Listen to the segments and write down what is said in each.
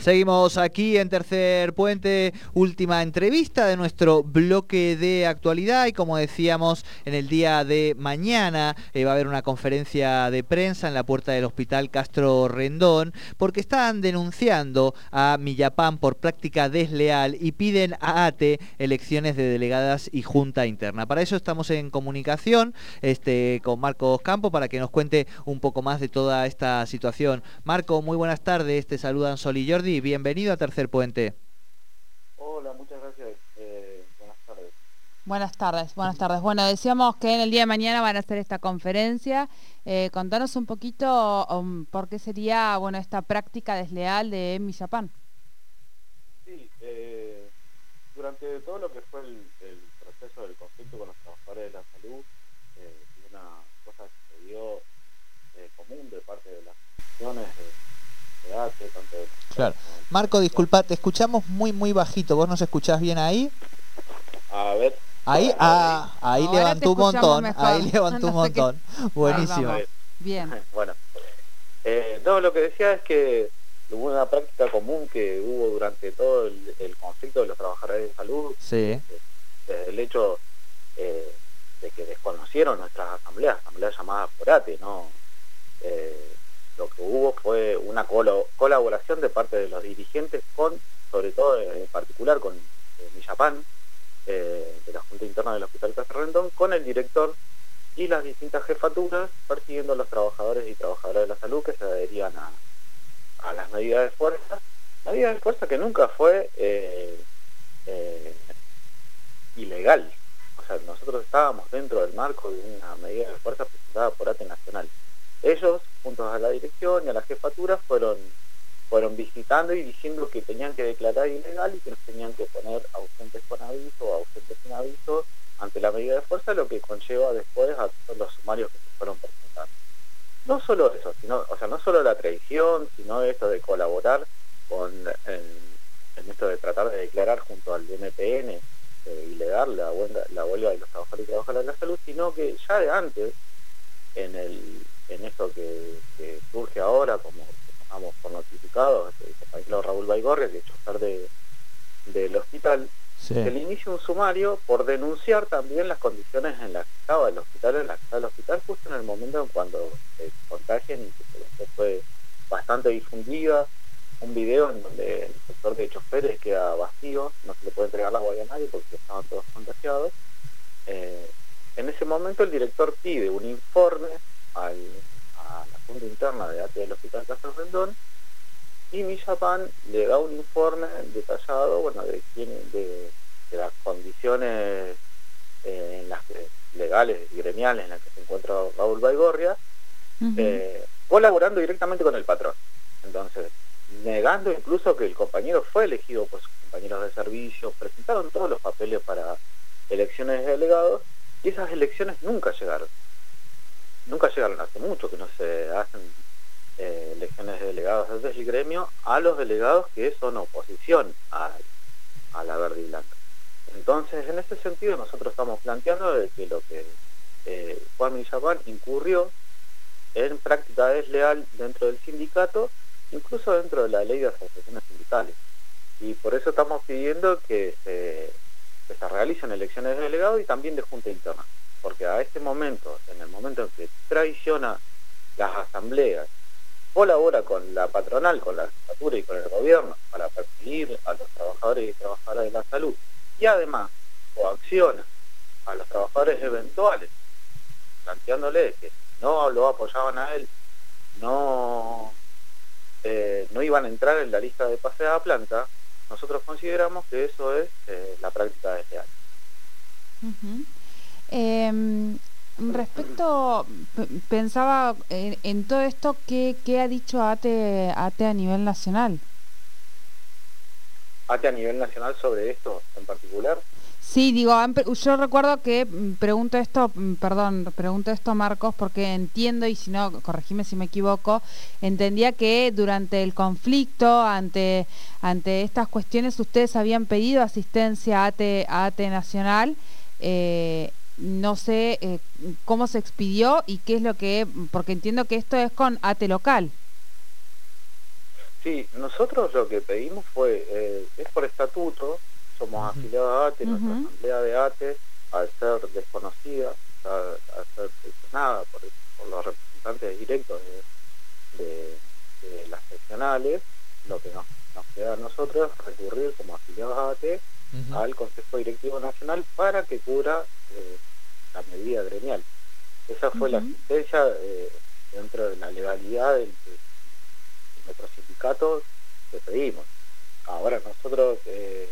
Seguimos aquí en Tercer Puente, última entrevista de nuestro bloque de actualidad y como decíamos en el día de mañana eh, va a haber una conferencia de prensa en la puerta del Hospital Castro Rendón porque están denunciando a Millapán por práctica desleal y piden a ATE elecciones de delegadas y junta interna. Para eso estamos en comunicación este, con Marcos Campo para que nos cuente un poco más de toda esta situación. Marco, muy buenas tardes, te saludan Sol y Jordi bienvenido a Tercer Puente. Hola, muchas gracias. Eh, buenas tardes. Buenas tardes, buenas tardes. Bueno, decíamos que en el día de mañana van a hacer esta conferencia. Eh, contanos un poquito um, por qué sería bueno esta práctica desleal de Millapán. Sí, eh, durante todo lo que fue el, proceso del conflicto con los trabajadores de la salud, una cosa que se dio común de parte de las instituciones Claro. Marco, disculpa, te escuchamos muy, muy bajito. ¿Vos nos escuchás bien ahí? A ver. Ahí, ah, ahí levantó un montón. Ahí levantó un montón. Buenísimo. Bien. Bueno, eh, no, lo que decía es que hubo una práctica común que hubo durante todo el, conflicto de los trabajadores de salud. Sí. Desde el hecho eh, de que desconocieron nuestras asambleas, asambleas llamadas por ATE, ¿no? Eh, lo que hubo fue una colaboración de parte de los dirigentes con, sobre todo en particular con eh, Millapán, eh, de la Junta Interna del Hospital Rendón, con el director y las distintas jefaturas persiguiendo a los trabajadores y trabajadoras de la salud que se adherían a, las medidas de fuerza, medidas de fuerza que nunca fue eh, ilegal. O sea, nosotros estábamos dentro del marco de una medida de fuerza presentada por ATE Nacional. Ellos, juntos a la dirección y a la jefatura, fueron, fueron visitando y diciendo que tenían que declarar ilegal y que nos tenían que poner ausentes con aviso o ausentes sin aviso ante la medida de fuerza, lo que conlleva después a todos los sumarios que se fueron presentando. No solo eso, sino, o sea, no solo la traición, sino esto de colaborar con en, esto de tratar de declarar junto al DNPN eh, ilegal la, la huelga de los trabajadores y trabajadoras de la salud, sino que ya de antes, en el en esto que, surge ahora, como estamos por notificados, el compañero Raúl Baigorria, que es chofer de, del hospital, se le inicia un sumario por denunciar también las condiciones en las que estaba el hospital, en las que estaba el hospital, justo en el momento en cuando se contagian y que fue bastante difundida, un video en donde el sector de choferes queda vacío, no se le puede entregar la agua a nadie porque estaban todos contagiados. Eh, en ese momento el director pide un informe a la Junta Interna de ATE del Hospital Casa Rendón y Millapan le da un informe detallado bueno, de, de, las condiciones eh, en las legales y gremiales en las que se encuentra Raúl Baigorria, eh, colaborando directamente con el patrón. Entonces, negando incluso que el compañero fue elegido por sus compañeros de servicio, presentaron todos los papeles para elecciones de delegados y esas elecciones nunca llegaron nunca llegaron hace mucho que no se hacen eh, elecciones de delegados desde el gremio a los delegados que son oposición a, la verde y blanca. Entonces, en ese sentido, nosotros estamos planteando de que lo que eh, Juan Millapán incurrió en práctica desleal dentro del sindicato, incluso dentro de la ley de asociaciones sindicales. Y por eso estamos pidiendo que se, se realicen elecciones de delegados y también de junta interna. Porque a este momento, en el momento en que traiciona las asambleas, colabora con la patronal, con la legislatura y con el gobierno para perseguir a los trabajadores y trabajadoras de la salud, y además coacciona a los trabajadores eventuales, planteándole que no lo apoyaban a él, no, eh, no iban a entrar en la lista de pase a planta, nosotros consideramos que eso es eh, la práctica de este año. Eh, respecto, pensaba en, todo esto, ¿qué, ha dicho ATE, ATE a nivel nacional? ¿ATE a nivel nacional sobre esto en particular? Sí, digo, yo recuerdo que mm, pregunto esto, mm, perdón, pregunto esto Marcos porque entiendo y si no, corregime si me equivoco, entendía que durante el conflicto, ante, ante estas cuestiones, ustedes habían pedido asistencia a ATE, a ATE Nacional. Eh, no sé eh, cómo se expidió y qué es lo que, porque entiendo que esto es con ATE local. Sí, nosotros lo que pedimos fue, eh, es por estatuto, somos afiliados a ATE, nuestra asamblea de ATE, al ser desconocida, al ser presionada por, los representantes directos de, las seccionales, lo que nos, queda a nosotros es recurrir como afiliados a ATE al Consejo Directivo Nacional para que cubra eh, la medida gremial. Esa fue la asistencia eh, dentro de la legalidad del, nuestro sindicato que pedimos. Ahora nosotros eh,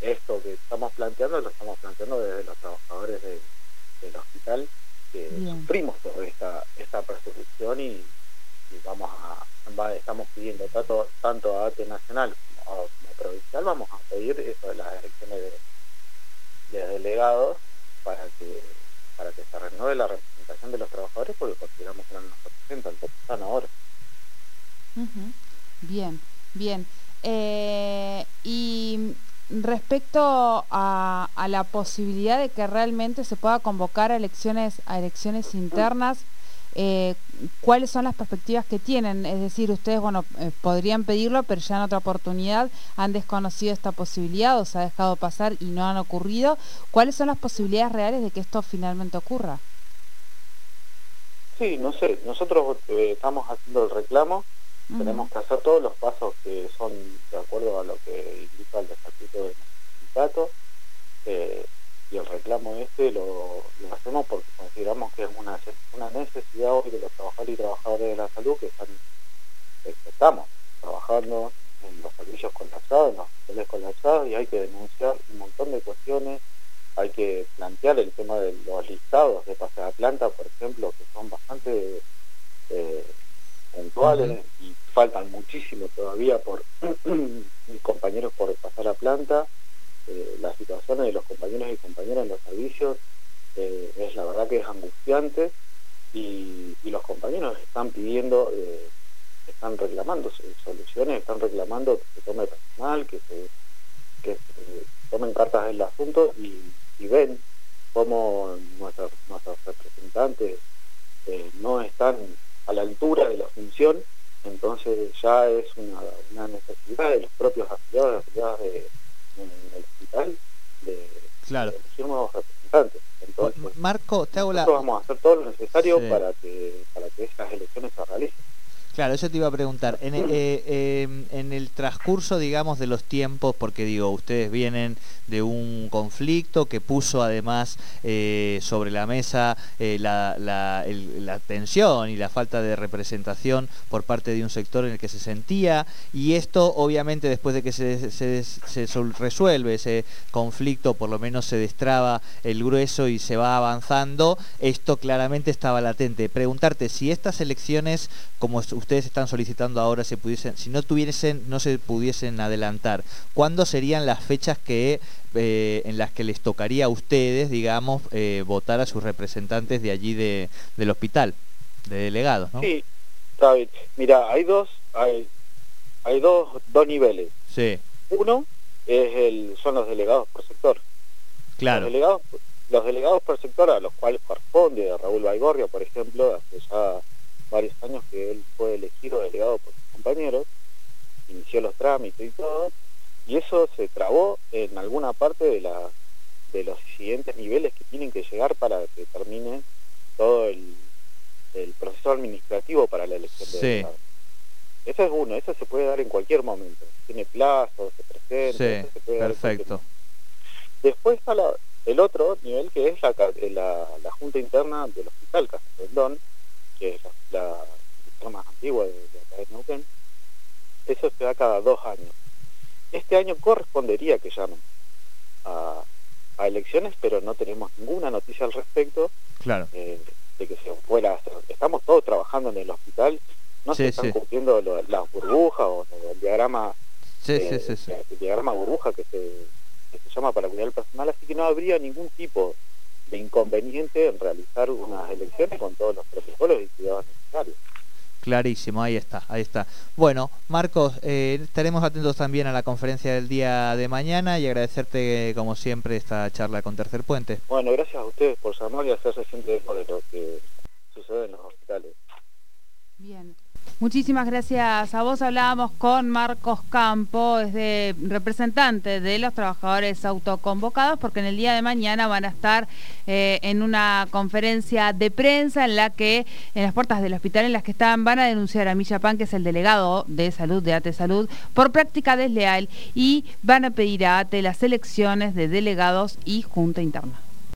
esto que estamos planteando lo estamos planteando desde los trabajadores del hospital que sufrimos toda esta, esta persecución y, vamos a estamos pidiendo tanto, tanto a ATE Nacional como, provincial vamos a pedir eso de las elecciones de, de delegados para que para que se renueve la representación de los trabajadores porque consideramos que no nos representan, están ahora. Bien, bien. Eh, y respecto a, la posibilidad de que realmente se pueda convocar a elecciones, a elecciones internas, eh, ¿cuáles son las perspectivas que tienen? Es decir, ustedes, bueno, eh, podrían pedirlo, pero ya en otra oportunidad han desconocido esta posibilidad o se ha dejado pasar y no han ocurrido. ¿Cuáles son las posibilidades reales de que esto finalmente ocurra? Sí, no sé, nosotros estamos haciendo el reclamo tenemos que hacer todos los pasos que son de acuerdo a lo que indica el estatuto del sindicato eh, y el reclamo este lo, hacemos porque consideramos que es una, una necesidad hoy de los trabajadores y trabajadores de la salud que están estamos trabajando en los servicios colapsados, en los hospitales colapsados y hay que denunciar un montón de cuestiones, hay que plantear el tema de los listados de pase a planta, por ejemplo, que son bastante eh, puntuales y faltan muchísimo todavía por mis compañeros por pasar a planta. Eh, las situaciones de los compañeros y compañeras en los servicios eh, es la verdad que es angustiante y, los compañeros están pidiendo, eh, están reclamando soluciones, están reclamando que se tome personal, que se, que tomen cartas del asunto y, ven cómo nuestros, nuestros representantes no están a la altura de la función, entonces ya es una, necesidad de los propios afiliados afiliadas de, del hospital de, claro. elegir nuevos representantes. Entonces, Marco, te hago la... vamos a hacer todo lo necesario para que para que esas elecciones se realicen. Claro, eso te iba a preguntar. En, eh, em, en, el transcurso, digamos, de los tiempos, porque digo, ustedes vienen de un conflicto que puso además eh, sobre la mesa eh, la, tensión y la falta de representación por parte de un sector en el que se sentía, y esto obviamente después de que se, se, se resuelve ese conflicto, por lo menos se destraba el grueso y se va avanzando, esto claramente estaba latente. Preguntarte si estas elecciones, como ustedes están solicitando ahora se pudiesen, si no tuviesen, no se pudiesen adelantar, ¿cuándo serían las fechas que eh, en las que les tocaría a ustedes, digamos, eh, votar a sus representantes de allí de, del hospital, de delegados, ¿no? Sí, David. Mira, hay dos, hay, hay dos, dos niveles. Sí. Uno es el, son los delegados por sector. Claro. Los delegados, los delegados por sector a los cuales corresponde Raúl Baigorria, por ejemplo, hace ya varios años que él fue elegido delegado por sus compañeros, inició los trámites y todo, y eso se trabó en alguna parte de, la, de los siguientes niveles que tienen que llegar para que termine todo el, proceso administrativo para la elección de delegado. Eso es uno, eso se puede dar en cualquier momento. Tiene plazo, se presenta, se puede perfecto. Después está el otro nivel que es la, la, Junta Interna del Hospital Casa Rendón, que es la, más antigua de, de Neuquén, eso se da cada dos años. Este año correspondería que llamen a, elecciones, pero no tenemos ninguna noticia al respecto claro. Eh, de que se fuera a hacer. Estamos todos trabajando en el hospital, no se están cumpliendo las burbujas o el diagrama, eh, el diagrama burbuja que se, que se llama para cuidar el personal, así que no habría ningún tipo de inconveniente en realizar unas elecciones con todos los protocolos y cuidados necesarios. Clarísimo, ahí está, ahí está. Bueno, Marcos, eh, estaremos atentos también a la conferencia del día de mañana y agradecerte, como siempre, esta charla con Tercer Puente. Bueno, gracias a ustedes por llamar y hacerse siempre de lo que sucede en los hospitales. Bien. Muchísimas gracias a vos. Hablábamos con Marcos Campo, es de representante de los trabajadores autoconvocados, porque en el día de mañana van a estar eh, en una conferencia de prensa en la que, en las puertas del hospital en las que están, van a denunciar a Pan, que es el delegado de salud de ATE Salud, por práctica desleal y van a pedir a ATE las elecciones de delegados y junta interna.